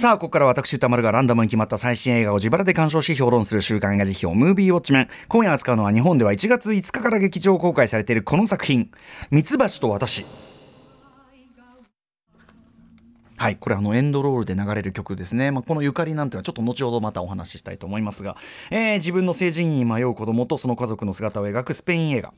さあ、ここから私、歌丸がランダムに決まった最新映画を自腹で鑑賞し評論する週刊映画辞表、ムービーウォッチメン。今夜扱うのは日本では1月5日から劇場公開されているこの作品、ミツバチと私。はい、これあのエンドロールで流れる曲ですね、まあ、このゆかりなんていうのはちょっと後ほどまたお話ししたいと思いますが、えー、自分の成人に迷う子供とその家族の姿を描くスペイン映画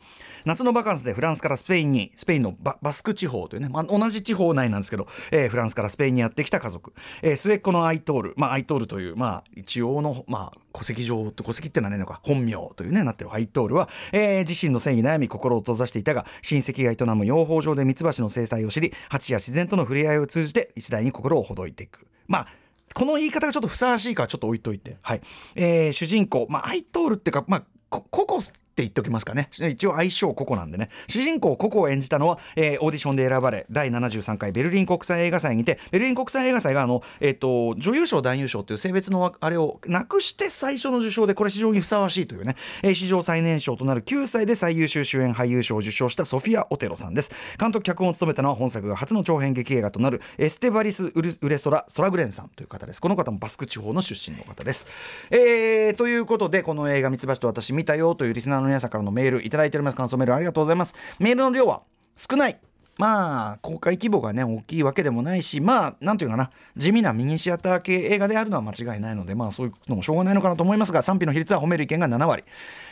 夏のバカンスでフランスからスペインにスペインのバスク地方というね、まあ、同じ地方内なんですけど、えー、フランスからスペインにやってきた家族、えー、末っ子のアイトール、まあ、アイトールという、まあ、一応の、まあ、戸籍上戸籍ってのはないのか本名というねなってる。アイトールは、えー、自身の性に悩み心を閉ざしていたが親戚が営む養蜂場でミツバチの生態を知り蜂や自然との触れ合いを通じて次第に心をほどいていく。まあこの言い方がちょっとふさわしいかちょっと置いといて、はい。えー、主人公、まあ、アイトールっていうか、まあ、ココってって言っておきますかね。一応愛称ココなんでね。主人公ココを演じたのは、えー、オーディションで選ばれ第73回ベルリン国際映画祭にてベルリン国際映画祭があの、えーと、女優賞男優賞という性別のあれをなくして最初の受賞でこれ非常にふさわしいというね、えー、史上最年少となる9歳で最優秀主演俳優賞を受賞したソフィア・オテロさんです。監督脚本を務めたのは本作が初の長編劇映画となるエステバリス・ウレソラ・ソラグレンさんという方です。この方もバスク地方の出身の方です、えー、ということでこの映画「ミツバチと私見たよ」というリスナーの皆さんからのメールいただいております。感想メールありがとうございます。メールの量は少ない。まあ公開規模がね大きいわけでもないしまあなんていうかな地味なミニシアター系映画であるのは間違いないのでまあそういうのもしょうがないのかなと思いますが賛否の比率は褒める意見が7割。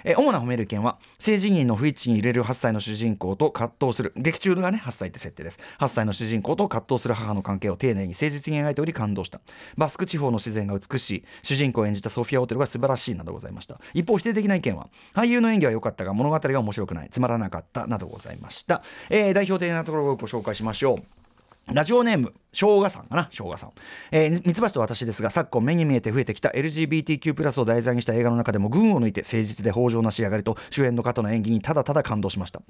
え主な褒める意見は性自認の不一致に入れる8歳の主人公と葛藤する劇中がね8歳って設定です。8歳の主人公と葛藤する母の関係を丁寧に誠実に描いており感動した。バスク地方の自然が美しい。主人公を演じたソフィア・オテルが素晴らしいなどございました。一方否定的な意見は俳優の演技は良かったが物語が面白くない。つまらなかったなどございました、えー、代表的なところをご紹介しましょう。ラジオネーム生姜さんかな生姜さん、えー、ミツバチと私ですが昨今目に見えて増えてきた LGBTQ+ を題材にした映画の中でも群を抜いて誠実で豊穣な仕上がりと主演の方の演技にただただ感動しました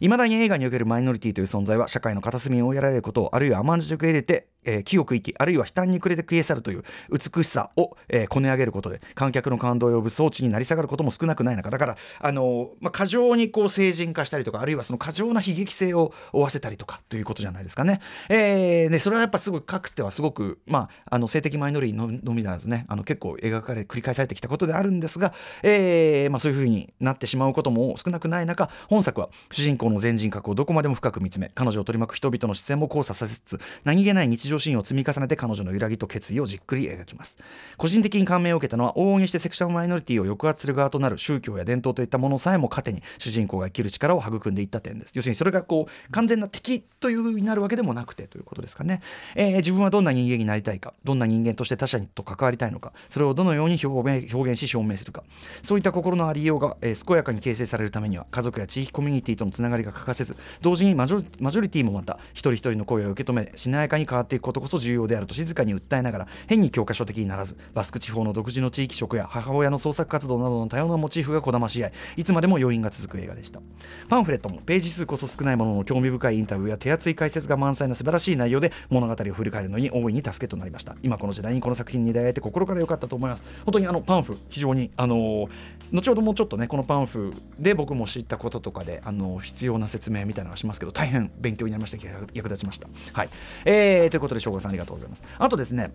いまだに映画におけるマイノリティという存在は社会の片隅に追いやられることをあるいは甘んじて受け入れて、えー、清く生きあるいは悲嘆に暮れて消え去るという美しさを、えー、こね上げることで観客の感動を呼ぶ装置になり下がることも少なくない中だからあのー、まあ、過剰にこう成人化したりとかあるいはその過剰な悲劇性を負わせたりとかということじゃないですかね。えー、ねそれはやっぱすごいかつてはすごく、まあ、あの性的マイノリティのみならずね。あの結構描かれ繰り返されてきたことであるんですが、えーまあ、そういうふうになってしまうことも少なくない中本作は主人公の全人格をどこまでも深く見つめ彼女を取り巻く人々の視線も交差させつつ何気ない日常シーンを積み重ねて彼女の揺らぎと決意をじっくり描きます。個人的に感銘を受けたのは往々にしてセクシャルマイノリティを抑圧する側となる宗教や伝統といったものさえも糧に主人公が生きる力を育んでいった点です。要するにそれがこう完全な敵というふうになるわけでもなくてということですかね、えー、自分はどんな人間になりたいかどんな人間として他者と関わりたいのかそれをどのように表現表現し証明するか。そういった心のありようが、えー、健やかに形成されるためには家族や地域コミュニティとのつながりが欠かせず同時にマジョリティもまた一人一人の声を受け止めしなやかに変わっていくことこそ重要であると静かに訴えながら変に教科書的にならずバスク地方の独自の地域色や母親の創作活動などの多様なモチーフがこだまし合いいつまでも余韻が続く映画でした。パンフレットもページ数こそ少ないものの興味深いインタビューや手厚い解説が満載な素晴らしい内容で物語を振り返るのに大いに助けとなりました。今この時代にこの作品に出会えて心から良かったと思います。本当にあのパンフ非常にあの、後ほどもちょっとねこのパンフで僕も知ったこととかであの、必要な説明みたいなのがしますけど大変勉強になりました。役立ちました。はい、えー、ということで翔吾さんありがとうございます。あとですね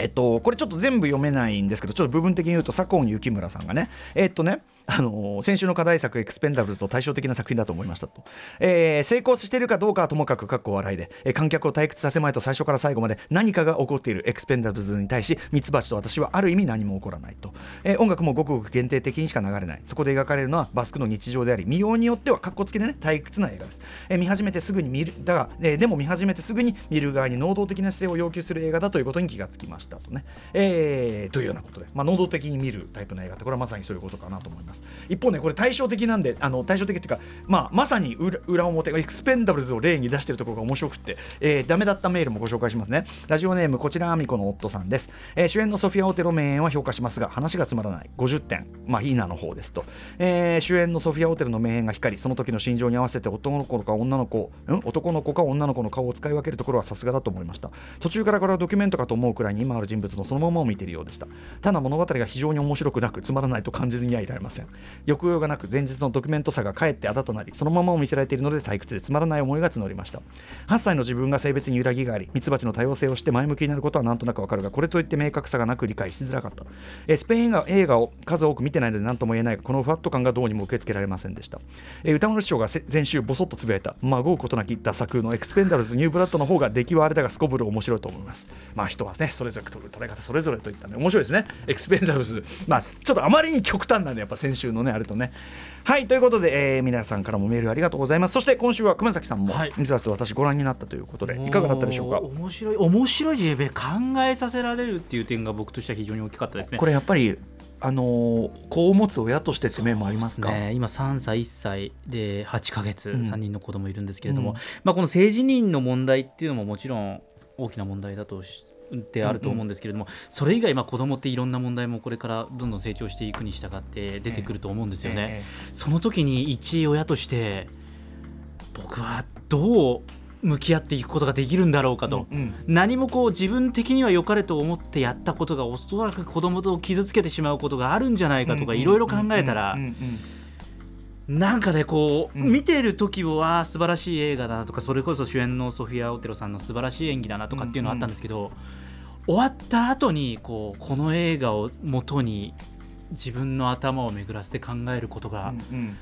えっと、これちょっと全部読めないんですけど、ちょっと部分的に言うと、左近幸村さんがね、えっとね、あの先週の課題作エクスペンダブルズと対照的な作品だと思いましたと、えー、成功しているかどうかはともかくかっこ笑いで、えー、観客を退屈させまいと最初から最後まで何かが起こっているエクスペンダブルズに対しミツバチと私はある意味何も起こらないと、えー、音楽もごくごく限定的にしか流れない。そこで描かれるのはバスクの日常であり見ようによってはかっこつきでね退屈な映画です、えー、見始めてすぐに見るだが、えー、でも見始めてすぐに見る側に能動的な姿勢を要求する映画だということに気がつきましたとね、えー、というようなことで、まあ、能動的に見るタイプの映画ってこれはまさにそういうことかなと思います。一方ねこれ対照的なんであの対照的っていうか、まあ、まさに裏裏表エクスペンダブルズを例に出しているところが面白くて、えー、ダメだったメールもご紹介しますね。ラジオネームこちらあみこの夫さんです、えー、主演のソフィア・オテロ名演は評価しますが話がつまらない。50点。まあいいなの方ですと、えー、主演のソフィア・オテルの名演が光りその時の心情に合わせて男の子か女の子、うん、男の子か女の子の顔を使い分けるところはさすがだと思いました。途中からこれはドキュメントかと思うくらいに今ある人物のそのままを見ているようでした。ただ物語が非常に面白くなくつまらないと感じずにはいられません。抑揚がなく前日のドキュメントさがかえってあだとなりそのままを見せられているので退屈でつまらない思いが募りました。8歳の自分が性別に揺らぎがありミツバチの多様性を通して前向きになることはなんとなくわかるがこれといって明確さがなく理解しづらかった、えスペイン映画映画を数多く見てないので何とも言えないがこのふわっと感がどうにも受け付けられませんでした、え宇多丸師匠が前週ボソッとつぶやいたまごうことなき駄作のエクスペンダブルズニューブラッドの方が出来はあれだがすこぶる面白いと思います。まあ人はねそれぞれ捉え方それぞれといったね。面白いですね。エクスペンダブルズ。まあちょっとあまりに極端なんでやっぱ週のねあれとね。はいということで、えー皆さんからもメールありがとうございます。そして今週は熊崎さんもはい。水橋と私ご覧になったということでいかがだったでしょうか？も面白い面白い JB 考えさせられるっていう点が僕としては非常に大きかったですね。これやっぱりあのー子を持つ親としてって面もありますか？ね、今3歳1歳で8ヶ月、うん。3人の子供いるんですけれども、うん。まあ、この性自認の問題っていうのももちろん大きな問題だとしであると思うんですけれども、それ以外まあ子供っていろんな問題もこれからどんどん成長していくに従って出てくると思うんですよね。えその時に一親として僕はどう向き合っていくことができるんだろうかと。うんうん。何もこう自分的には良かれと思ってやったことがおそらく子供と傷つけてしまうことがあるんじゃないかとかいろいろ考えたらうんうんうんなんかねこう、うん。見てる時は素晴らしい映画だなとかそれこそ主演のソフィア・オテロさんの素晴らしい演技だなとかっていうのはあったんですけど、終わった後にこうこの映画を元に自分の頭を巡らせて考えることが、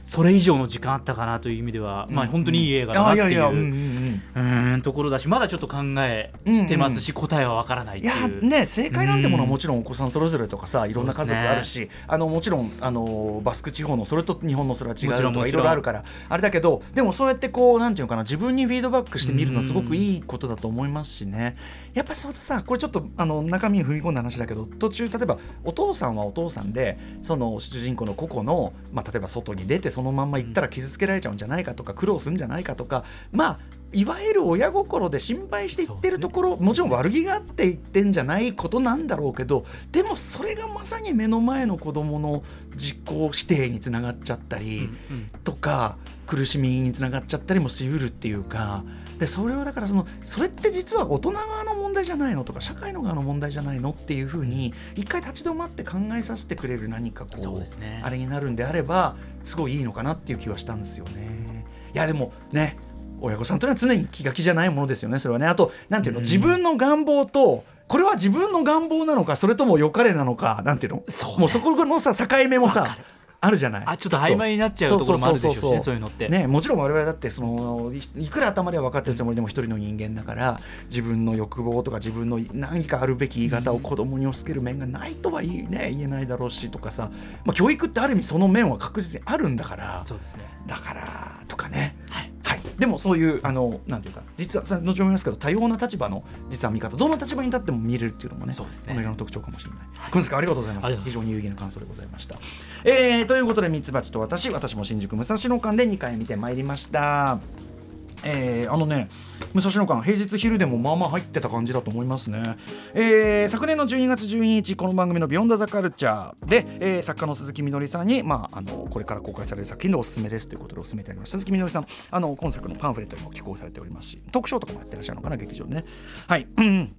それ以上の時間あったかなという意味では、まあ本当にいい映画だなあっていう、ところだしまだちょっと考えてますし、答えはわからないっいていう。やね正解なんてものはもちろんお子さんそれぞれとかさいろんな家族あるし、あのもちろんあのバスク地方のそれと日本のそれは違うとかいろいろあるからあれだけどでもそうやってこうなんていうのかな自分にフィードバックしてみるのはすごくいいことだと思いますしね。やっぱそうとさこれちょっとあの中身に踏み込んだ話だけど途中例えばお父さんはお父さんでその主人公の個々の、まあ、例えば外に出てそのまんま行ったら傷つけられちゃうんじゃないかとか苦労するんじゃないかとかまあいわゆる親心で心配して言ってるところ、もちろん悪気があって言ってんじゃないことなんだろうけどでもそれがまさに目の前の子供の実行指定につながっちゃったり、うんとか苦しみにつながっちゃったりもしうるっていうかでそれをだからそのそれって実は大人側の問題じゃないのとか社会の側の問題じゃないのっていうふうに一回立ち止まって考えさせてくれる何かこうそうですね。あれになるんであればすごいいいのかなっていう気はしたんですよね。いやでもね親御さんというのは常に気が気じゃないものですよねそれはね。あとなんていうの、うん。自分の願望とこれは自分の願望なのかそれとも良かれなのかなんていうの？そうね。もうそこのさ境目もさあるじゃない。あちょっと曖昧になっちゃうと。ころもあるでしょうしねそうそうそうそう。そういうのって。ね、もちろん我々だってそのいいくら頭では分かってるつもりでも一人の人間だから自分の欲望とか自分の何かあるべき言い方を子供に押し付ける面がないとは言い,、ね、言えないだろうしとかさ、まあ、教育ってある意味その面は確実にあるんだから。そうですね。だからとかね、はいはい、でもそういうあのなんていうか実はさ後ほど見ますけど多様な立場の実は見方どの立場に立っても見れるっていうのもねそうですねこの映画の特徴かもしれない。いますありがとうございます非常に有意義な感想でございました。えーということでミツバチと私私も新宿武蔵野館で2回見てまいりました。えーあのね武蔵野館平日昼でもまあまあ入ってた感じだと思いますね、えー昨年の12月12日この番組の「ビヨンドザカルチャーで、えー作家の鈴木みのりさんに、まあ、あのこれから公開される作品でおすすめですということでおすすめいただきました鈴木みのりさんあの今作のパンフレットにも寄稿されておりますしトークショーとかもやってらっしゃるのかな劇場ね。はい、うん。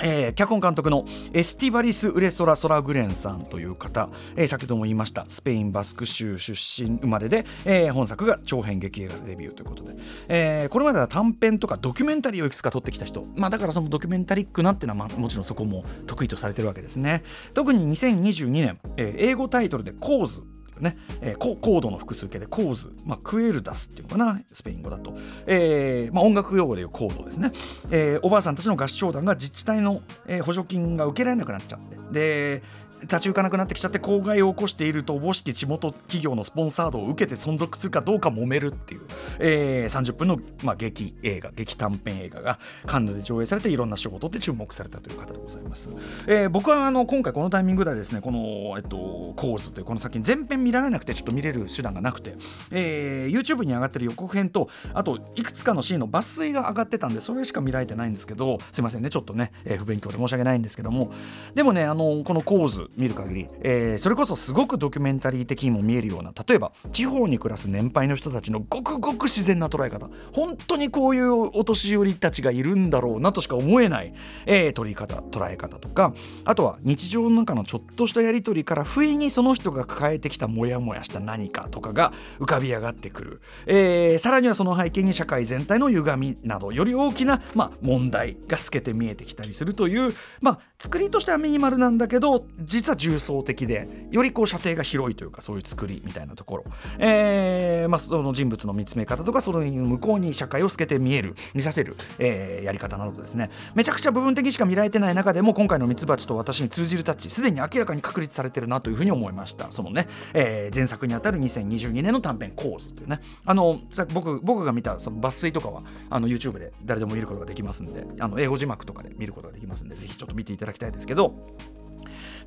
えー脚本監督のエスティバリス・ウレソラ・ソラグレンさんという方、えー先ほども言いましたスペイン・バスク州出身生まれで、えー本作が長編劇映画デビューということで、えーこれまでは短編とかドキュメンタリーをいくつか撮ってきた人、まあ、だからそのドキュメンタリックなっていうのは、まあ、もちろんそこも得意とされてるわけですね。特に2022年、えー英語タイトルで「コーズ」ね。えーココードの複数形でコーズ、まあ、クエルダスっていうのかな。スペイン語だと、えーまあ、音楽用語でいうコードですね、えーおばあさんたちの合唱団が自治体の、え補助金が受けられなくなっちゃって。で立ち行かなくなってきちゃって公害を起こしているとおぼしき地元企業のスポンサードを受けて存続するかどうか揉めるっていう、えー30分の、まあ、劇映画劇短編映画がカンヌで上映されていろんな賞を取って注目されたという方でございます、えー僕はあの今回このタイミングではですねこの、えっと、コーズというこの作品全編見られなくてちょっと見れる手段がなくて、えー YouTube に上がってる予告編とあといくつかのシーンの抜粋が上がってたんでそれしか見られてないんですけどすいませんねちょっとね、えー不勉強で申し訳ないんですけどもでもねあのこのコーズ見る限り、えー、それこそすごくドキュメンタリー的にも見えるような例えば地方に暮らす年配の人たちのごくごく自然な捉え方。本当にこういうお年寄りたちがいるんだろうなとしか思えない、えー、取り方捉え方とか。あとは日常の中のちょっとしたやり取りから不意にその人が抱えてきたモヤモヤした何かとかが浮かび上がってくる、えー、さらにはその背景に社会全体の歪みなどより大きな、まあ、問題が透けて見えてきたりするという、まあ、作りとしてはミニマルなんだけど実実は重層的でよりこう射程が広いというかそういう作りみたいなところ、えーまあ、その人物の見つめ方とかその向こうに社会を透けて見える見させる、えー、やり方などですね。めちゃくちゃ部分的にしか見られてない中でも今回のミツバチと私に通じるタッチすでに明らかに確立されてるなというふうに思いました。そのね、えー、前作にあたる2022年の短編「構図」というね。あの僕僕が見たその抜粋とかはあの YouTube で誰でも見ることができますんであの英語字幕とかで見ることができますんでぜひちょっと見ていただきたいですけど。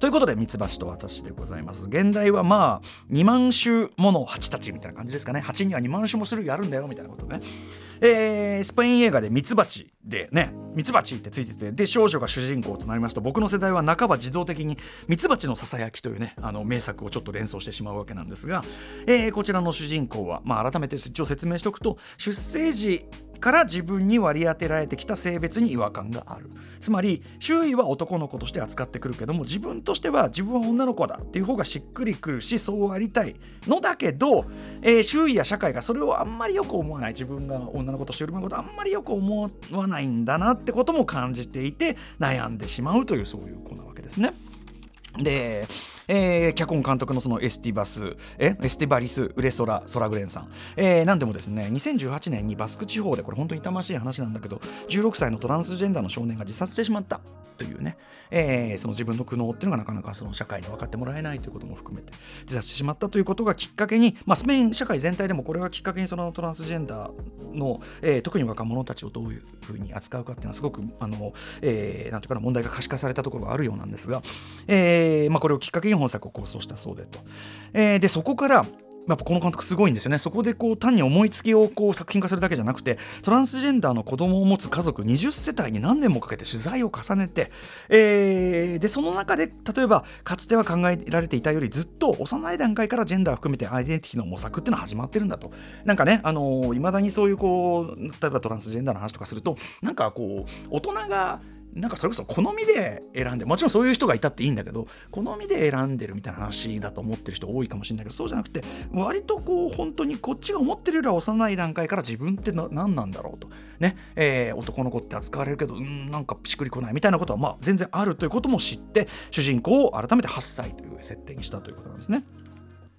ということで、ミツバチと私でございます。現代はまあ、2万種もの蜂たちみたいな感じですかね。蜂には2万種も種類あるんだよみたいなことね。えー、スペイン映画でミツバチでね、ミツバチってついてて、で、少女が主人公となりますと、僕の世代は半ば自動的にミツバチのささやきというね、あの名作をちょっと連想してしまうわけなんですが、えー、こちらの主人公は、まあ、改めて一応説明しておくと、出生時から自分に割り当てられてきた性別に違和感があるつまり周囲は男の子として扱ってくるけども自分としては自分は女の子だっていう方がしっくりくるしそうありたいのだけど、えー、周囲や社会がそれをあんまりよく思わない自分が女の子として売ることあんまりよく思わないんだなってことも感じていて悩んでしまうというそういう子なわけですね。でえー、脚本監督のそのエスティバスえエスティバリス・ウレソラ・ソラグレンさん、えー、なんでもですね2018年にバスク地方でこれ本当に痛ましい話なんだけど16歳のトランスジェンダーの少年が自殺してしまった。というね、えー、その自分の苦悩っていうのがなかなかその社会に分かってもらえないということも含めて自殺してしまったということがきっかけに、まあ、スペイン社会全体でもこれがきっかけにそのトランスジェンダーの、えー、特に若者たちをどういうふうに扱うかっていうのはすごくあの、えー、なんていうかな問題が可視化されたところがあるようなんですが、えーまあ、これをきっかけに本作を構想したそうでと。えー、でそこからやっぱこの監督すごいんですよね。そこでこう単に思いつきをこう作品化するだけじゃなくてトランスジェンダーの子供を持つ家族20世帯に何年もかけて取材を重ねて、えー、でその中で例えばかつては考えられていたよりずっと幼い段階からジェンダー含めてアイデンティティの模索っていうのは始まってるんだと。なんかねいま、あのー、だにそういうこう例えばトランスジェンダーの話とかするとなんかこう大人がなんかそれこそ好みで選んでもちろんそういう人がいたっていいんだけど好みで選んでるみたいな話だと思ってる人多いかもしれないけどそうじゃなくて割とこう本当にこっちが思ってるよりは幼い段階から自分って何なんだろうとね、えー、男の子って扱われるけどうんなんかしくりこないみたいなことはまあ全然あるということも知って主人公を改めて8歳という設定にしたということなんですね。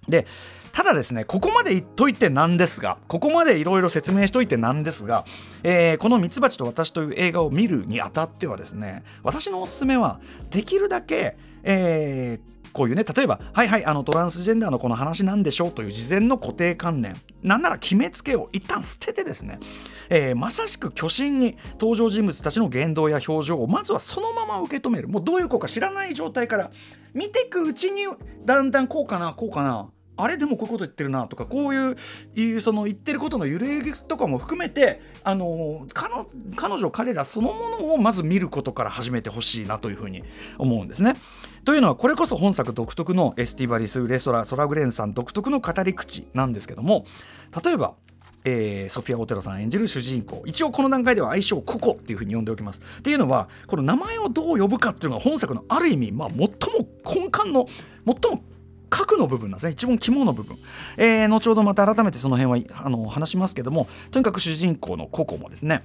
でただですねここまで言っといてなんですがここまでいろいろ説明しといてなんですが、えー、この「ミツバチと私」という映画を見るにあたってはですね私のおすすめはできるだけ、えーこういうね例えばはいはいあのトランスジェンダーのこの話なんでしょうという事前の固定観念なんなら決めつけを一旦捨ててですね、えー、まさしく巨神に登場人物たちの言動や表情をまずはそのまま受け止める。もうどういう子か知らない状態から見ていくうちにだんだんこうかなこうかなあれでもこういうこと言ってるなとかこういうその言ってることの揺れとかも含めてあの彼女彼らそのものをまず見ることから始めてほしいなというふうに思うんですね。というのはこれこそ本作独特のエスティバリス・レストラ・ソラグレンさん独特の語り口なんですけども例えばえー、ソフィア・オテロさん演じる主人公一応この段階では愛称ココっていうふうに呼んでおきますっていうのはこの名前をどう呼ぶかっていうのが本作のある意味、まあ、最も根幹の最も核の部分なんですね。一番肝の部分、えー、後ほどまた改めてその辺はあの話しますけどもとにかく主人公のココもですね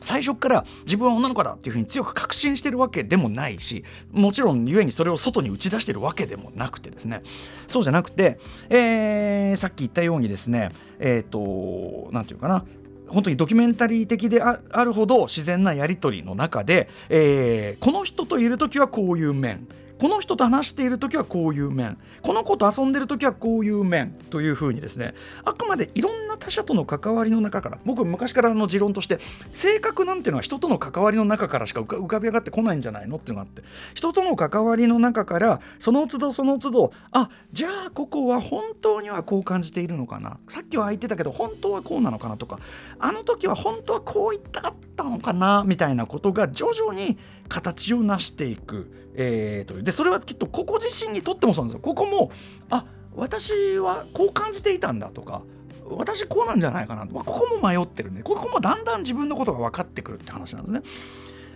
最初から自分は女の子だっていうふうに強く確信してるわけでもないしもちろん故にそれを外に打ち出してるわけでもなくてですね。そうじゃなくて、えー、さっき言ったようにですねえっ、ー、と何て言うかな。本当にドキュメンタリー的であるほど自然なやり取りの中で、えー、この人といる時はこういう面。この人と話している時はこういう面。この子と遊んでる時はこういう面。というふうにですねあくまでいろんな他者との関わりの中から。僕昔からの持論として性格なんていうのは人との関わりの中からしか浮かび上がってこないんじゃないのっていうのがあって。人との関わりの中からその都度その都度あじゃあここは本当にはこう感じているのかな。さっきは言ってたけど本当はこうなのかなとか。あの時は本当はこう言ったかったのかなみたいなことが徐々に形を成していく、えー、というでそれはきっとここ自身にとってもそうなんですよ。ここもあ私はこう感じていたんだとか私こうなんじゃないかな、まあ、ここも迷ってるねここもだんだん自分のことが分かってくるって話なんですね。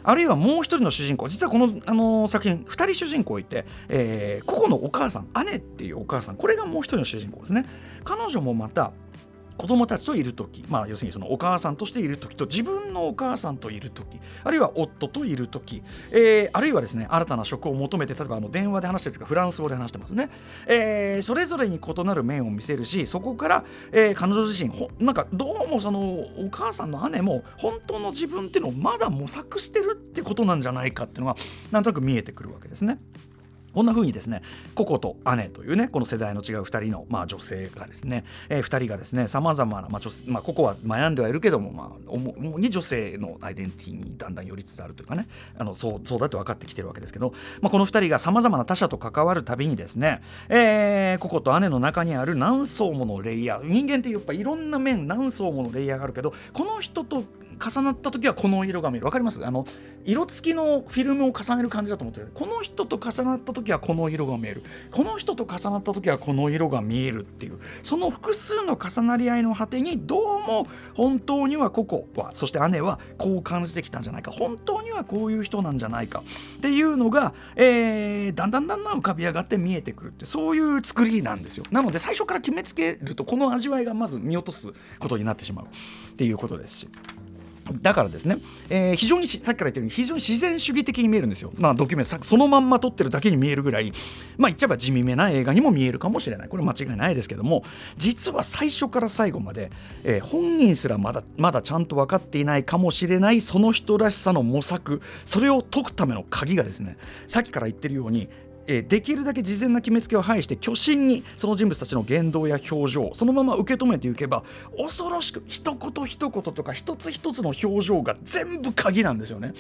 あるいはもう一人の主人公実はこの、あの、作品2人主人公いて、えー、個々のお母さん姉っていうお母さんこれがもう一人の主人公ですね。彼女もまた子供たちといる時、まあ、要するにそのお母さんとしている時と自分のお母さんといる時あるいは夫といる時、えー、あるいはですね新たな職を求めて例えばあの電話で話してるとかフランス語で話してますね、えー、それぞれに異なる面を見せるしそこから、えー、彼女自身ほなんかどうもそのお母さんの姉も本当の自分っていうのをまだ模索してるってことなんじゃないかっていうのがなんとなく見えてくるわけですね。こんな風にですねココと姉というねこの世代の違う2人の、まあ、女性がですね、えー、2人がですねさまざまな、まあまあ、ココは悩んではいるけども、まあ、主に女性のアイデンティティにだんだん寄りつつあるというかねあのそうそうだって分かってきてるわけですけど、まあ、この2人がさまざまな他者と関わるたびにですね、えー、ココと姉の中にある何層ものレイヤー人間ってやっぱいろんな面何層ものレイヤーがあるけどこの人と重なった時はこの色が見える。分かります？あの色付きのフィルムを重ねる感じだと思ってこの人と重なった時はこの色が見える。この人と重なった時はこの色が見えるっていう。その複数の重なり合いの果てにどうも本当にはココはそして姉はこう感じてきたんじゃないか。本当にはこういう人なんじゃないか。っていうのが、えー、だんだんだんだん浮かび上がって見えてくるってそういう作りなんですよ。なので最初から決めつけるとこの味わいがまず見落とすことになってしまうっていうことですし。だからですね、えー、非常にさっきから言ったように非常に自然主義的に見えるんですよ。まあドキュメントそのまんま撮ってるだけに見えるぐらいまあ言っちゃえば地味めな映画にも見えるかもしれないこれ間違いないですけども実は最初から最後まで、えー、本人すらまだまだちゃんと分かっていないかもしれないその人らしさの模索それを解くための鍵がですねさっきから言ってるようにえできるだけ事前な決めつけを排して虚心にその人物たちの言動や表情そのまま受け止めていけば恐ろしく一言一言とか一つ一つの表情が全部鍵なんですよね。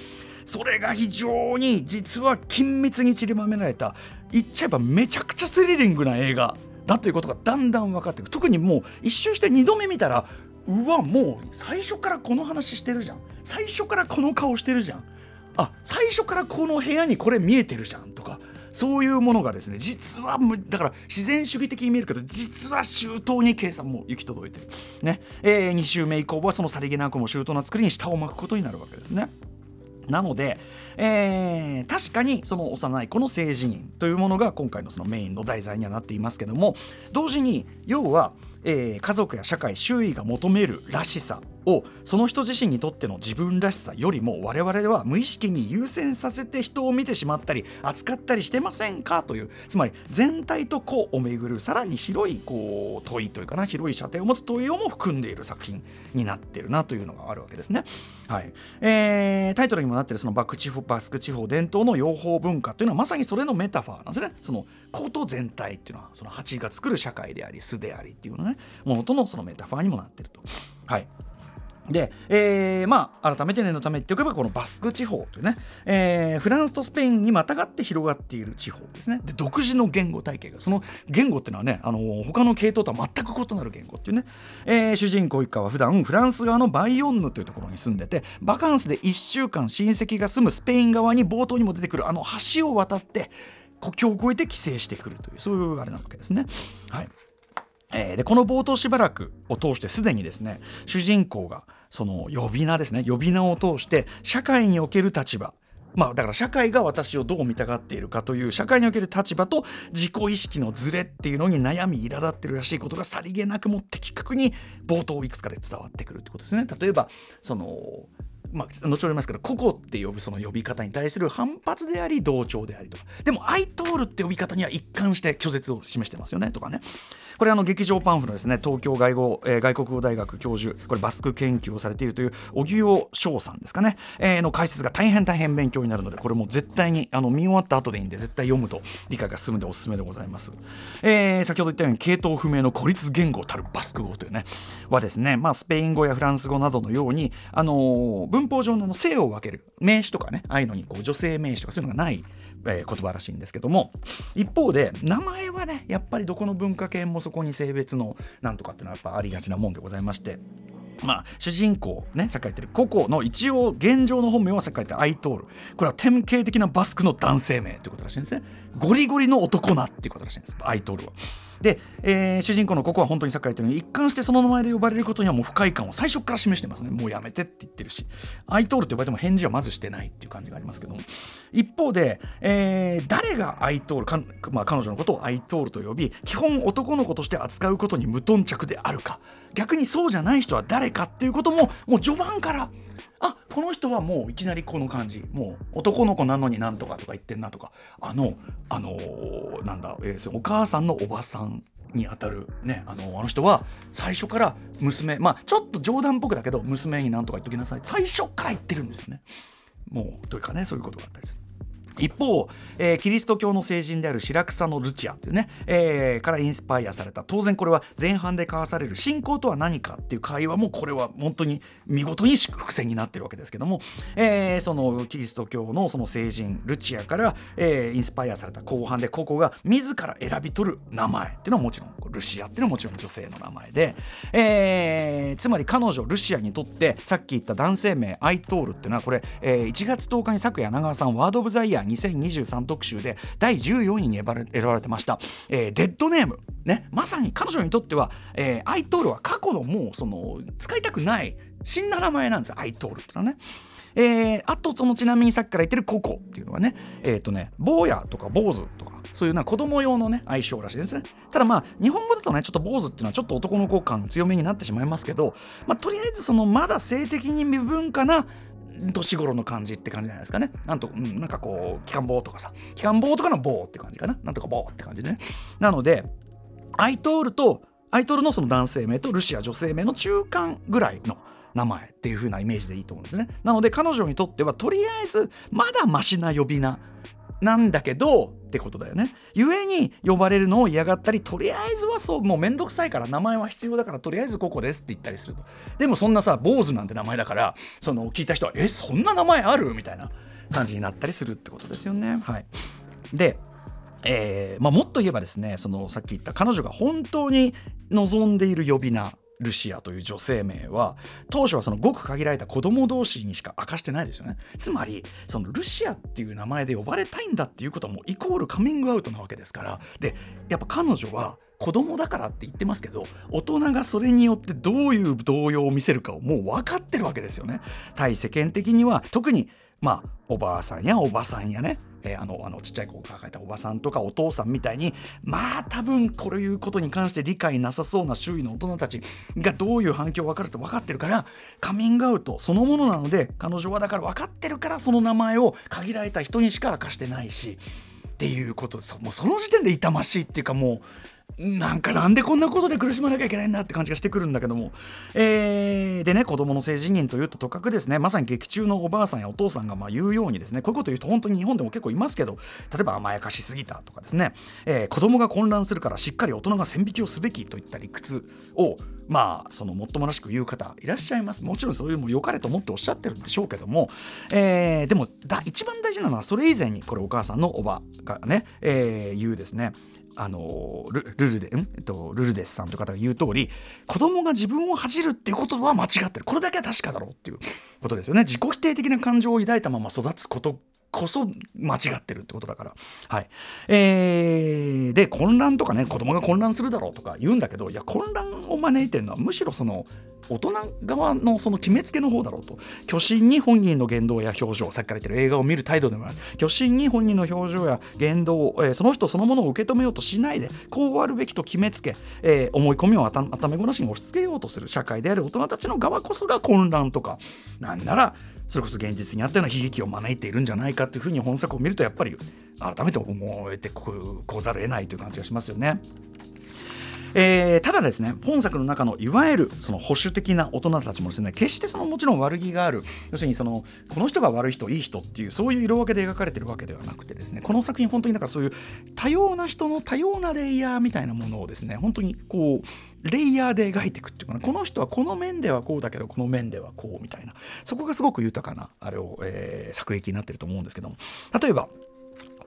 それが非常に実は緊密に散りばめられた言っちゃえばめちゃくちゃスリリングな映画だということがだんだん分かっていく特にもう一周して2度目見たらうわもう最初からこの話してるじゃん。最初からこの顔してるじゃん。あ最初からこの部屋にこれ見えてるじゃんとか。そういうものがですね実はだから自然主義的に見えるけど実は周到に計算も行き届いてる、ねえー、2週目以降はそのさりげなくも周到な作りに舌を巻くことになるわけですね。なので、えー、確かにその幼い子の性自認というものが今回のそのメインの題材にはなっていますけども同時に要はえー、家族や社会周囲が求めるらしさをその人自身にとっての自分らしさよりも我々は無意識に優先させて人を見てしまったり扱ったりしてませんかというつまり全体と個をめぐるさらに広いこう問いというかな広い射程を持つ問いをも含んでいる作品になってるなというのがあるわけですね。はいえー、タイトルにもなっているそのバク地方バスク地方伝統の養蜂文化というのはまさにそれのメタファーなんですね。そのこと全体っていうのはその蜂が作る社会であり巣でありっていうのねものとのそのメタファーにもなってると。はいで、えー、まあ改めて念のため言っておけばこのバスク地方というね、えー、フランスとスペインにまたがって広がっている地方ですねで独自の言語体系がその言語っていうのはねあの他の系統とは全く異なる言語っていうね、えー、主人公一家は普段フランス側のバイオンヌというところに住んでてバカンスで1週間親戚が住むスペイン側に冒頭にも出てくるあの橋を渡って国境を越えて帰省してくるというそういうあれなわけですね。はいえー、でこの冒頭しばらくを通してすでにですね主人公がその呼び名ですね呼び名を通して社会における立場まあだから社会が私をどう見たがっているかという社会における立場と自己意識のズレっていうのに悩み苛立ってるらしいことがさりげなくも的確に冒頭いくつかで伝わってくるってことですね。例えばそのまあ、後ほど言いますけど、ココって呼ぶその呼び方に対する反発であり、同調でありとか。でも、アイトールって呼び方には一貫して拒絶を示してますよね、とかね。これあの劇場パンフのですね東京外語、えー、外国語大学教授これバスク研究をされているという荻尾翔さんですかね、えー、の解説が大変大変勉強になるのでこれも絶対にあの見終わった後でいいんで絶対読むと理解が進むんでおすすめでございます、えー、先ほど言ったように系統不明の孤立言語たるバスク語というねはですね、まあ、スペイン語やフランス語などのように、あのー、文法上の性を分ける名詞とかねああいうのにこう女性名詞とかそういうのがないえー、言葉らしいんですけども一方で名前はねやっぱりどこの文化圏もそこに性別のなんとかっていうのはやっぱありがちなもんでございましてまあ、主人公ねさっき言ってるココの一応現状の本名はさっき言ったアイトールこれは典型的なバスクの男性名ということらしいんですねゴリゴリの男なっていうことらしいんですアイトールは。で、えー、主人公のここは本当にさっき言ったように一貫してその名前で呼ばれることにはもう不快感を最初から示してますね。もうやめてって言ってるし。アイトールって呼ばれても返事はまずしてないっていう感じがありますけども。一方で、えー、誰がアイトールか、まあ、彼女のことをアイトールと呼び基本男の子として扱うことに無頓着であるか。逆にそうじゃない人は誰かっていうことももう序盤からあこの人はもういきなりこの感じ。もう男の子なのになんとかとか言ってんなとか。あのあのー、なんだ、えー、お母さんのおばさんにあたるねあのあの人は最初から娘まあちょっと冗談っぽくだけど娘になんとか言っときなさい。最初から言ってるんですよね。もうというかねそういうことがあったりする。一方、えー、キリスト教の聖人である白草のルチアっていうね、えー、からインスパイアされた。当然これは前半で交わされる信仰とは何かっていう会話もこれは本当に見事に伏線になってるわけですけども、えー、そのキリスト教のその聖人ルチアから、えー、インスパイアされた後半でココが自ら選び取る名前っていうのはもちろんルシアっていうのはもちろん女性の名前で、えー、つまり彼女ルシアにとってさっき言った男性名アイトールっていうのはこれ、えー、1月10日に昨夜柳川さんワード・オブ・ザ・イヤー2023特集で第14位に選ばれてました、えー、デッドネーム、ね、まさに彼女にとっては、えー、アイトールは過去のもうその使いたくない死んだ名前なんですよ。アイトールってのはね。えー、あとそのちなみにさっきから言ってるココっていうのはね。えっ、ー、とね坊やとか坊主とかそういうな子供用のね愛称らしいですね。ただまあ日本語だとねちょっと坊主っていうのはちょっと男の子感強めになってしまいますけど、まあ、とりあえずそのまだ性的に未文化な年頃の感じって感じじゃないですかね。なんと、うん、なんかこう、機関棒とかさ、機関棒とかの棒って感じかな。なんとか棒って感じでね。なので、アイトールと、アイトールのその男性名とルシア女性名の中間ぐらいの名前っていう風なイメージでいいと思うんですね。なので彼女にとってはとりあえずまだマシな呼び名なんだけどってことだよね。故に呼ばれるのを嫌がったりとりあえずはそうもうめんどくさいから名前は必要だからとりあえずここですって言ったりすると。でもそんなさ坊主なんて名前だからその聞いた人はえそんな名前ある？みたいな感じになったりするってことですよね。はい、でえーまあ、もっと言えばですねそのさっき言った彼女が本当に望んでいる呼び名ルシアという女性名は当初はそのごく限られた子供同士にしか明かしてないですよね。つまりそのルシアっていう名前で呼ばれたいんだっていうことはもうイコールカミングアウトなわけですから。でやっぱ彼女は子供だからって言ってますけど大人がそれによってどういう動揺を見せるかをもう分かってるわけですよね。対世間的には特にまあおばあさんやおばさんやね。えー、あのあのちっちゃい子を抱えたおばさんとかお父さんみたいにまあ多分こういうことに関して理解なさそうな周囲の大人たちがどういう反響を分かるって分かってるからカミングアウトそのものなので彼女はだから分かってるからその名前を限られた人にしか明かしてないしっていうこともうその時点で痛ましいっていうかもうなんかなんでこんなことで苦しまなきゃいけないんだって感じがしてくるんだけども、えー、でね子供の性自認というととかくですね。まさに劇中のおばあさんやお父さんがまあ言うようにですね。こういうこと言うと本当に日本でも結構いますけど例えば甘やかしすぎたとかですね、えー、子供が混乱するからしっかり大人が線引きをすべきといった理屈をまあそのもっともらしく言う方いらっしゃいます。もちろんそういうも良かれと思っておっしゃってるんでしょうけども、えー、でもだ一番大事なのはそれ以前にこれお母さんのおばがね、えー、言うですね。あのルルルデん、えっと、ルルデスさんという方が言う通り子供が自分を恥じるっていうことは間違ってる。これだけは確かだろうっていうことですよね。自己否定的な感情を抱いたまま育つことこそ間違ってるってことだから。はい。えー、で、混乱とかね、子供が混乱するだろうとか言うんだけど、いや、混乱を招いてるのは、むしろその、大人側のその決めつけの方だろうと。虚心に本人の言動や表情、さっきから言ってる映画を見る態度でもある。虚心に本人の表情や言動を、えー、その人そのものを受け止めようとしないで、こうあるべきと決めつけ、えー、思い込みを頭ごなしに押し付けようとする社会である大人たちの側こそが混乱とか、なんなら、それこそ現実にあったような悲劇を招いているんじゃないかっていうふうに本作を見るとやっぱり改めて思えてこうざるを得ないという感じがしますよね。えーただですね本作の中のいわゆるその保守的な大人たちもですね決してそのもちろん悪気がある要するにそのこの人が悪い人いい人っていうそういう色分けで描かれてるわけではなくてですねこの作品本当にだかそういう多様な人の多様なレイヤーみたいなものをですね本当にこうレイヤーで描いていくっていうかな。この人はこの面ではこうだけどこの面ではこうみたいな。そこがすごく豊かなあれを、えー作劇になってると思うんですけども。例えば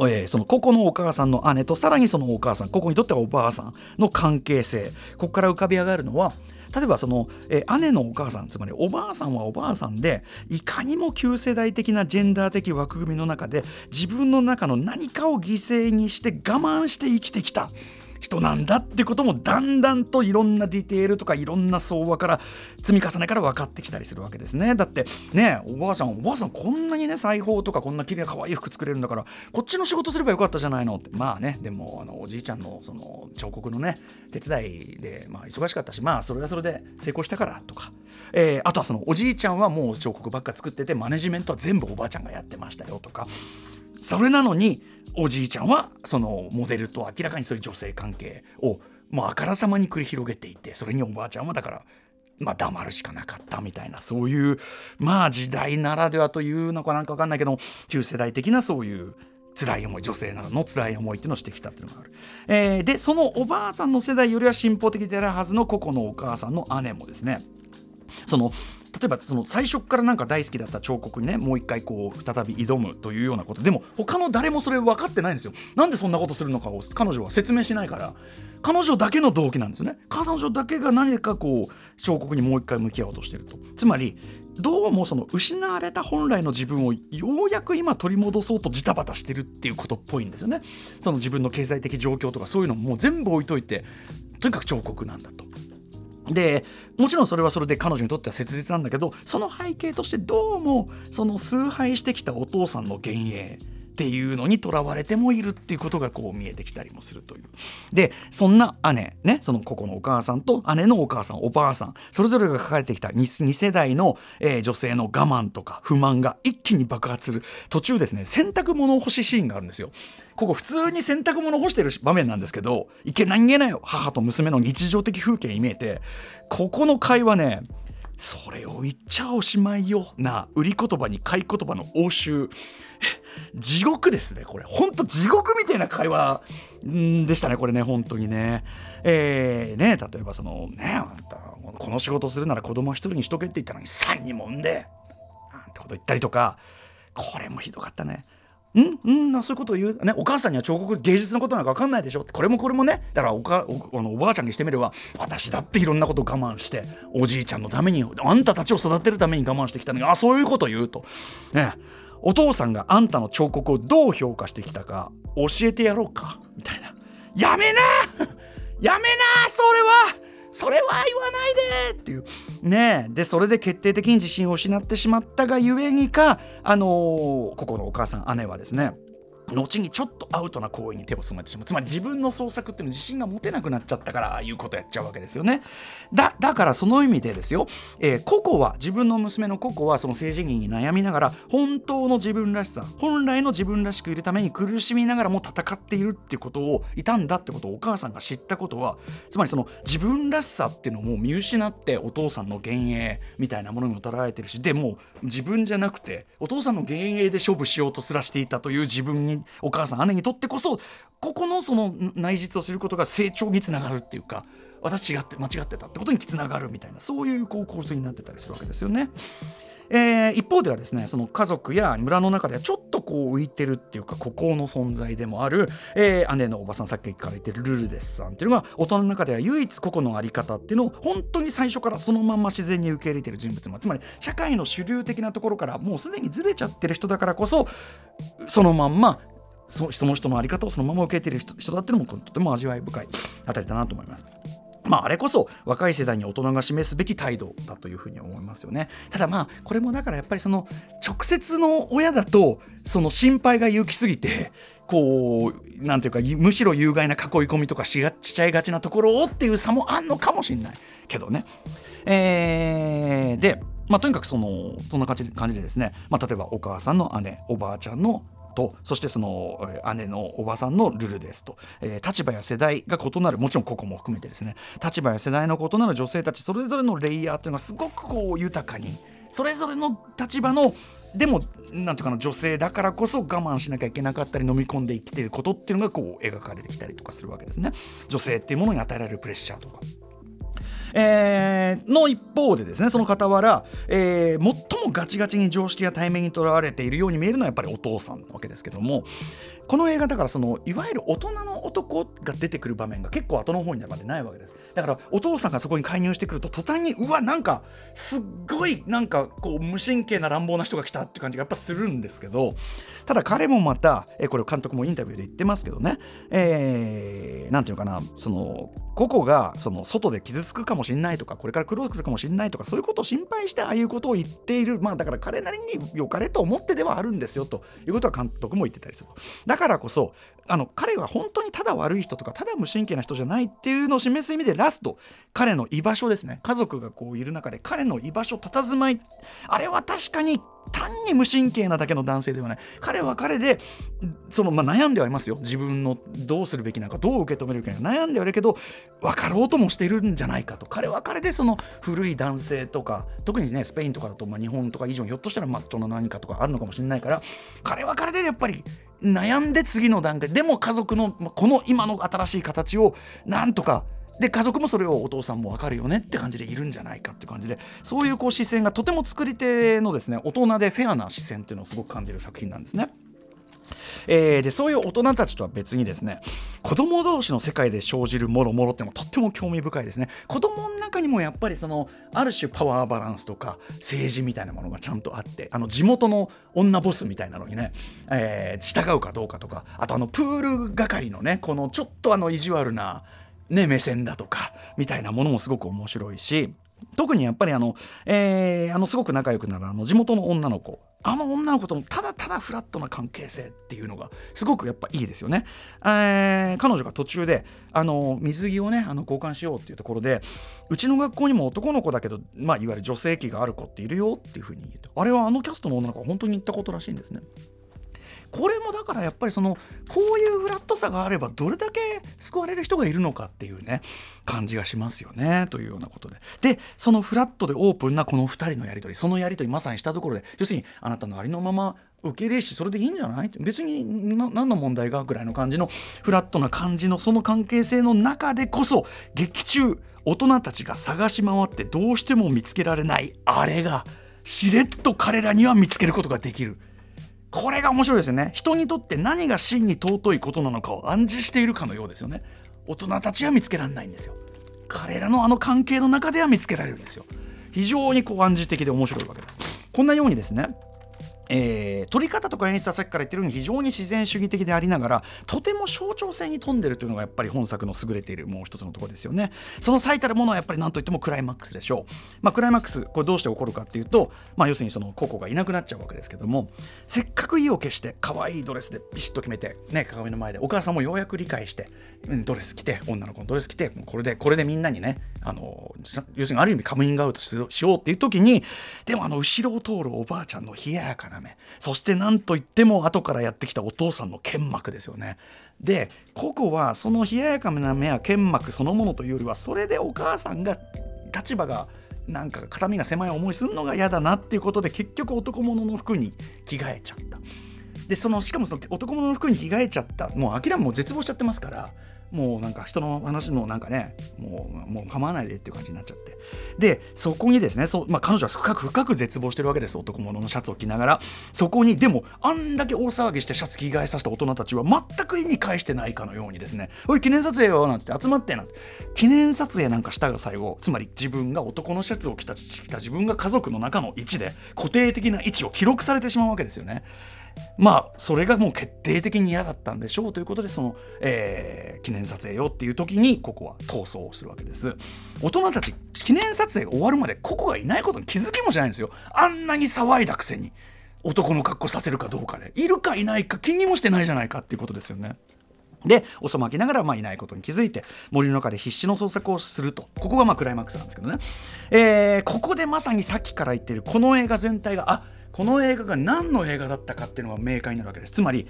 えーそのここのお母さんの姉とさらにそのお母さんここにとってはおばあさんの関係性。ここから浮かび上がるのは例えばその、えー姉のお母さんつまりおばあさんはおばあさんでいかにも旧世代的なジェンダー的枠組みの中で自分の中の何かを犠牲にして我慢して生きてきた。人なんだってこともだんだんといろんなディテールとかいろんな相場から積み重ねから分かってきたりするわけですね。だってねおばあさんおばあさんこんなにね裁縫とかこんな綺麗な可愛い服作れるんだからこっちの仕事すればよかったじゃないのって。まあねでもあのおじいちゃんのその彫刻のね手伝いで、まあ、忙しかったしまあそれはそれで成功したからとか、えーあとはそのおじいちゃんはもう彫刻ばっか作っててマネジメントは全部おばあちゃんがやってましたよとか。それなのにおじいちゃんはそのモデルと明らかにそういう女性関係を。もうあからさまに繰り広げていてそれにおばあちゃんはだからまあ黙るしかなかったみたいなそういうまあ時代ならではというのかなんか分かんないけど旧世代的なそういう辛い思い女性などの辛い思いっていうのをしてきたっていうのがある、えーでそのおばあさんの世代よりは進歩的であるはずの個々のお母さんの姉もですね。その例えばその最初からなんか大好きだった彫刻にねもう一回こう再び挑むというようなことでも他の誰もそれ分かってないんですよ。なんでそんなことするのかを彼女は説明しないから。彼女だけの動機なんですね。彼女だけが何かこう彫刻にもう一回向き合おうとしてると。つまりどうもその失われた本来の自分をようやく今取り戻そうとジタバタしてるっていうことっぽいんですよね。その自分の経済的状況とかそういうのももう全部置いといてとにかく彫刻なんだと。でもちろんそれはそれで彼女にとっては切実なんだけどその背景としてどうもその崇拝してきたお父さんの幻影っていうのにとらわれてもいるっていうことがこう見えてきたりもするという。でそんな姉ねそのここのお母さんと姉のお母さんおばあさんそれぞれが抱えてきた 2, 世代の、えー女性の我慢とか不満が一気に爆発する途中ですね洗濯物を干しシーンがあるんですよ。ここ普通に洗濯物干してる場面なんですけどいけないんげなよ母と娘の日常的風景に見えてここの会話ねそれを言っちゃおしまいよ。な売り言葉に買い言葉の応酬。地獄ですねこれ。ほんと地獄みたいな会話でしたねこれね本当にね。えー、ね例えばそのねあんたこの仕事するなら子供は一人にしとけって言ったのに3人も産んで。なんてこと言ったりとか。これもひどかったね。ん？ん？なそういうことを言う、ね、お母さんには彫刻芸術のことなんか分かんないでしょ？これもこれもね。だからおかおあのおばあちゃんにしてみれば私だっていろんなことを我慢しておじいちゃんのためにあんたたちを育てるために我慢してきたのにあそういうこと言うと、ね、お父さんがあんたの彫刻をどう評価してきたか教えてやろうかみたいな。やめな！やめな！それは！それは言わないでっていう。ねえ。でそれで決定的に自信を失ってしまったがゆえにかあのーここのお母さん姉はですね後にちょっとアウトな行為に手を染めてしまう。つまり自分の創作っていうの自信が持てなくなっちゃったからああいうことやっちゃうわけですよね。だだからその意味でですよ、えーココは自分の娘のココはその性自認に悩みながら本当の自分らしさ本来の自分らしくいるために苦しみながらも戦っているっていうことをいたんだってことをお母さんが知ったことはつまりその自分らしさっていうのも見失ってお父さんの幻影みたいなものにもとられてるしでも自分じゃなくてお父さんの幻影で勝負しようとすらしていたという自分にお母さん姉にとってこそここのその内実を知ることが成長につながるっていうか私違って間違ってたってことにつながるみたいなそういう構図になってたりするわけですよね。えー一方ではですねその家族や村の中ではちょっとこう浮いてるっていうか孤高の存在でもある、えー姉のおばさんさっきから言ってるルルデスさんっていうのが大人の中では唯一個々の在り方っていうのを本当に最初からそのまんま自然に受け入れてる人物まあつまり社会の主流的なところからもうすでにずれちゃってる人だからこそそのまんまそその人の在り方をそのまま受け入れてる人人だっていうのもとても味わい深いあたりだなと思います。まあ、あれこそ若い世代に大人が示すべき態度だというふうに思いますよね。ただまあこれもだからやっぱりその直接の親だとその心配が行き過ぎてこうなんていうかむしろ有害な囲い込みとかしがしちゃいがちなところをっていう差もあんのかもしれないけどね。えーでまあ、とにかくそのそんな感じ感じでですね、まあ、例えばお母さんの姉おばあちゃんのとそしてその姉のおばさんのルルですと、えー、立場や世代が異なるもちろんここも含めてですね。立場や世代の異なる女性たちそれぞれのレイヤーっていうのがすごくこう豊かにそれぞれの立場のでもなんていうかな女性だからこそ我慢しなきゃいけなかったり飲み込んで生きてることっていうのがこう描かれてきたりとかするわけですね。女性っていうものに与えられるプレッシャーとか。えー、の一方でですねその傍ら、えー、最もガチガチに常識や対面にとらわれているように見えるのはやっぱりお父さんなわけですけどもこの映画だからそのいわゆる大人の男が出てくる場面が結構後の方になるまでないわけです。だからお父さんがそこに介入してくると途端にうわなんかすっごいなんかこう無神経な乱暴な人が来たって感じがやっぱするんですけどただ彼もまたえこれ監督もインタビューで言ってますけどね。えー、なんていうかなその個々がその外で傷つくかもしれないとかこれから苦労するかもしれないとかそういうことを心配してああいうことを言っている。まあだから彼なりに良かれと思ってではあるんですよということは監督も言ってたりする。だからこそあの彼は本当にただ悪い人とかただ無神経な人じゃないっていうのを示す意味でラスト彼の居場所ですね。家族がこういる中で彼の居場所佇まいあれは確かに単に無神経なだけの男性ではない。彼は彼でその、まあ、悩んではいますよ。自分のどうするべきなのかどう受け止めるべきなのか。悩んではいるけど分かろうともしているんじゃないかと。彼は彼でその古い男性とか特にねスペインとかだと、まあ、日本とか以上ひょっとしたらマッチョな何かとかあるのかもしれないから彼は彼でやっぱり悩んで次の段階。でも家族のこの今の新しい形をなんとか。で家族もそれをお父さんも分かるよねって感じでいるんじゃないかって感じで。そういうこう視線がとても作り手のですね大人でフェアな視線っていうのをすごく感じる作品なんですね。えー、でそういう大人たちとは別にですね子供同士の世界で生じるもろもろってもとっても興味深いですね。子供の中にもやっぱりそのある種パワーバランスとか政治みたいなものがちゃんとあってあの地元の女ボスみたいなのにね、えー、従うかどうかとかあとあのプール係のねこのちょっとあの意地悪なね、目線だとかみたいなものもすごく面白いし特にやっぱりあの、えー、あのすごく仲良くなるあの地元の女の子あの女の子とのただただフラットな関係性っていうのがすごくやっぱいいですよね。えー、彼女が途中であの水着をねあの交換しようっていうところでうちの学校にも男の子だけど、まあ、いわゆる女性器がある子っているよっていうふうに言うとあれはあのキャストの女の子が本当に言ったことらしいんですね。これもだからやっぱりそのこういうフラットさがあればどれだけ救われる人がいるのかっていうね感じがしますよねというようなことででそのフラットでオープンなこの2人のやり取りそのやり取りまさにしたところで要するにあなたのありのまま受け入れしそれでいいんじゃない別に何の問題がぐらいの感じのフラットな感じのその関係性の中でこそ劇中大人たちが探し回ってどうしても見つけられないあれがしれっと彼らには見つけることができる。これが面白いですよね。人にとって何が真に尊いことなのかを暗示しているかのようですよね。大人たちは見つけられないんですよ。彼らのあの関係の中では見つけられるんですよ。非常にこう暗示的で面白いわけです。こんなようにですねえー、撮り方とか演出はさっきから言ってるように非常に自然主義的でありながらとても象徴性に富んでるというのがやっぱり本作の優れているもう一つのところですよね。その最たるものはやっぱり何といってもクライマックスでしょう、まあ、クライマックスこれどうして起こるかっていうと、まあ、要するにそのココがいなくなっちゃうわけですけどもせっかく意を決して可愛いドレスでビシッと決めて、ね、鏡の前でお母さんもようやく理解して、うん、ドレス着て女の子のドレス着てこれでこれでみんなにねあの要するにある意味カムイングアウトしようっていう時にでもあの後ろを通るおばあちゃんの冷ややかな目そして何といっても後からやってきたお父さんの剣幕ですよね。でココはその冷ややかな目や剣幕そのものというよりはそれでお母さんが立場がなんか肩身が狭い思いするのが嫌だなっていうことで結局男物の服に着替えちゃった。でそのしかもその男物の服に着替えちゃったもう明らかも絶望しちゃってますからもうなんか人の話もなんかねもうもう構わないでっていう感じになっちゃって。でそこにですねそ、まあ、彼女は深く深く絶望してるわけです。男物のシャツを着ながら。そこにでもあんだけ大騒ぎしてシャツ着替えさせた大人たちは全く意に介してないかのようにですね「おい記念撮影よ」なんつって集まってなんて。記念撮影なんかしたが最後つまり自分が男のシャツを着た着た自分が家族の中の位置で固定的な位置を記録されてしまうわけですよね。まあそれがもう決定的に嫌だったんでしょうということでその、えー、記念撮影よっていう時にここは逃走をするわけです。大人たち記念撮影が終わるまでここがいないことに気づきもしないんですよ。あんなに騒いだくせに男の格好させるかどうかで。いるかいないか気にもしてないじゃないかっていうことですよね。で遅まきながらまあいないことに気づいて森の中で必死の捜索をすると。ここがまあクライマックスなんですけどね、えー、ここでまさにさっきから言ってるこの映画全体があこの映画が何の映画だったかっていうのが明快になるわけです。つまり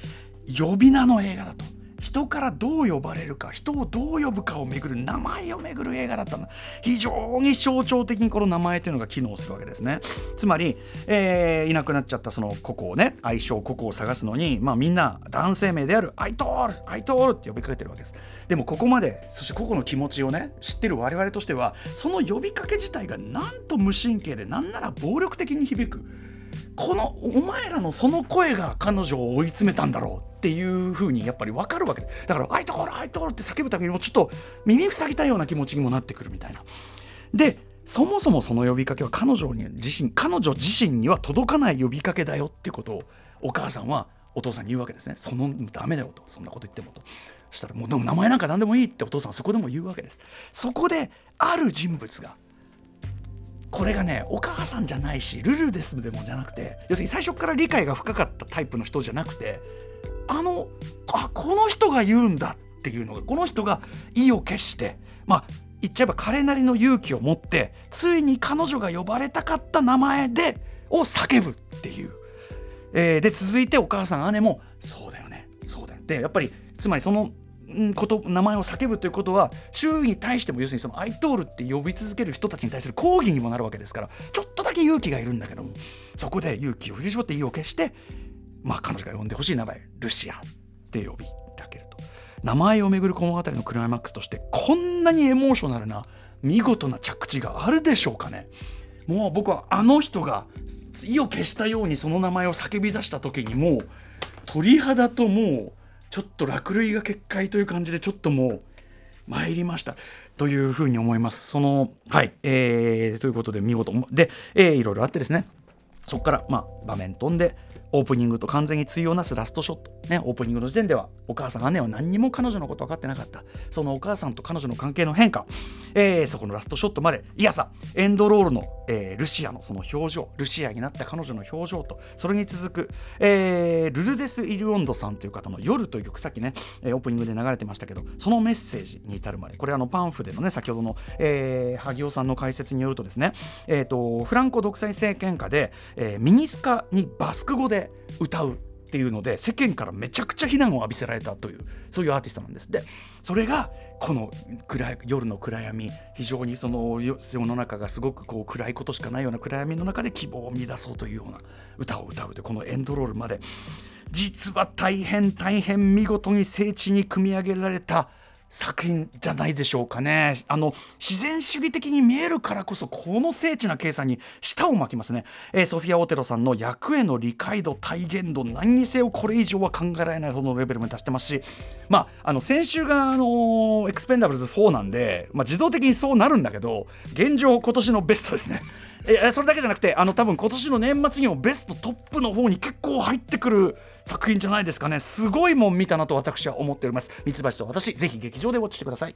呼び名の映画だと。人からどう呼ばれるか人をどう呼ぶかをめぐる名前をめぐる映画だったんだ。非常に象徴的にこの名前というのが機能するわけですね。つまり、えー、いなくなっちゃったそのココをね愛称ココを探すのに、まあ、みんな男性名であるアイトールアイトールって呼びかけてるわけです。でもここまでそしてココの気持ちをね知ってる我々としてはその呼びかけ自体がなんと無神経でなんなら暴力的に響く。このお前らのその声が彼女を追い詰めたんだろうっていう風にやっぱり分かるわけだから「アイトールアイトール」って叫ぶためにもちょっと耳塞ぎたいような気持ちにもなってくるみたいな。でそもそもその呼びかけは彼女に自身彼女自身には届かない呼びかけだよってことをお母さんはお父さんに言うわけですね。そのダメだよとそんなこと言ってもと。そしたらもうでも名前なんか何でもいいってお父さんはそこでも言うわけです。そこである人物がこれがねお母さんじゃないしルルですでもじゃなくて要するに最初から理解が深かったタイプの人じゃなくてあのあこの人が言うんだっていうのがこの人が意を決してまあ言っちゃえば彼なりの勇気を持ってついに彼女が呼ばれたかった名前でを叫ぶっていう、えー、で続いてお母さん姉もそうだよねそうだよね。でやっぱりつまりそのこと名前を叫ぶということは周囲に対しても要するにそのアイトールって呼び続ける人たちに対する抗議にもなるわけですからちょっとだけ勇気がいるんだけどもそこで勇気を振り絞って意を決してまあ彼女が呼んでほしい名前ルシアって呼びかけると名前をめぐる物語のクライマックスとしてこんなにエモーショナルな見事な着地があるでしょうかね。もう僕はあの人が意を決したようにその名前を叫び出した時にもう鳥肌ともうちょっと落類が結界という感じでちょっともう参りました。というふうに思います。そのはい。えー、ということで見事。で、えー、いろいろあってですね。そこからまあ場面飛んでオープニングと完全に対をなすラストショット、ね、オープニングの時点ではお母さん姉は何にも彼女のこと分かってなかった。そのお母さんと彼女の関係の変化、えー、そこのラストショットまで。いやさエンドロールの、えー、ルシアのその表情。ルシアになった彼女の表情と。それに続く、えー、ルルデス・イルオンドさんという方の「夜」という曲さっきね、えー、オープニングで流れてましたけどそのメッセージに至るまで。これあのパンフでのね先ほどの、えー、萩尾さんの解説によるとですね、えーと、フランコ独裁政権下で、えー、ミニスカにバスク語で歌うっていうので世間からめちゃくちゃ非難を浴びせられたというそういうアーティストなんです。でそれがこの暗い夜の暗闇非常にその世の中がすごくこう暗いことしかないような暗闇の中で希望を見出そうというような歌を歌う。とこのエンドロールまで実は大変大変見事に聖地に組み上げられた作品じゃないでしょうかね。あの自然主義的に見えるからこそこの精緻な計算に舌を巻きますね、えー、ソフィア・オテロさんの役への理解度体現度何にせよこれ以上は考えられないほどのレベルまで達してますしまああの先週があのエクスペンダブルズ4なんで、まあ、自動的にそうなるんだけど現状今年のベストですね。えそれだけじゃなくてあの多分今年の年末にもベストトップの方に結構入ってくる作品じゃないですかね。すごいもん見たなと私は思っております。ミツバチと私ぜひ劇場でウォッチしてください。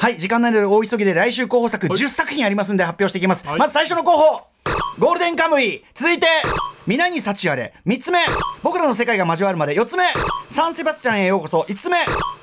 はい時間内で大急ぎで来週候補作10作品ありますんで発表していきます、はい、まず最初の候補ゴールデンカムイ。続いて皆に幸あれ。3つ目僕らの世界が交わるまで。4つ目サンセバスチャンへようこそ。5つ目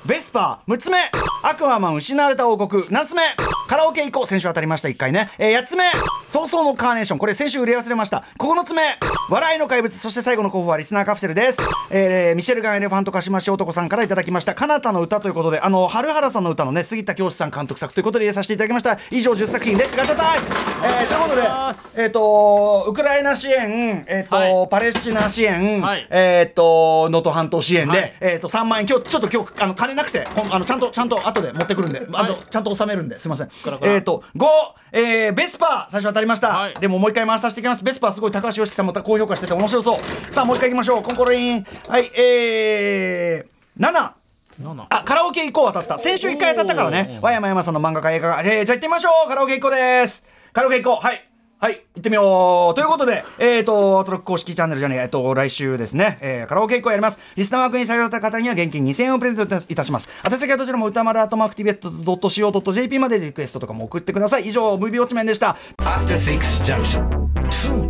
ベスパー。6つ目アクアマン失われた王国。7つ目カラオケ行こう。先週当たりました。1回ね、えー、8つ目。早々のカーネーション。これ先週売り忘れました。9つ目。笑いの怪物。そして最後の候補はリスナーカプセルです、えー、ミシェルガン・エレファントカシマシ男さんからいただきました。彼方のうたということであの春原さんのうたのね杉田協士さん監督作。ということで入れさせていただきました。以上10作品 Let's ガチャタイム、えー、ということでえっ、ー、とウクライナ支援。えっ、ー、と、はい、パレスチナ支援、はい、えっ、と能登半島支援で、はい、えっ、と3万円。今日ちょっと今日あの金なくてあのちゃんとちゃんと後で持ってくるんで、あとちゃんと納めるんですいませんえっ、と5えー、ベスパー最初当たりました、はい、でももう一回回させていきます。ベスパーすごい高橋良樹さんも高評価してて面白そう。さあもう一回いきましょう。コンコロイン。はいえー、7 7あカラオケ行こう当たった。先週一回当たったからね。和山山さんの漫画家映画が、えー、じゃあ行ってみましょう。カラオケ行こうです。カラオケ行こう。はいはい行ってみよう。ということでえっ、ー、とトロック公式チャンネルじゃねええっと来週ですね、えー、カラオケ行こうやります。リスナー枠に採用された方には現金2000円をプレゼントいたします。宛先はどちらも歌丸アートマークティベット .co.jp までリクエストとかも送ってください。以上ムービーウォッチメンでした。After Six Junction.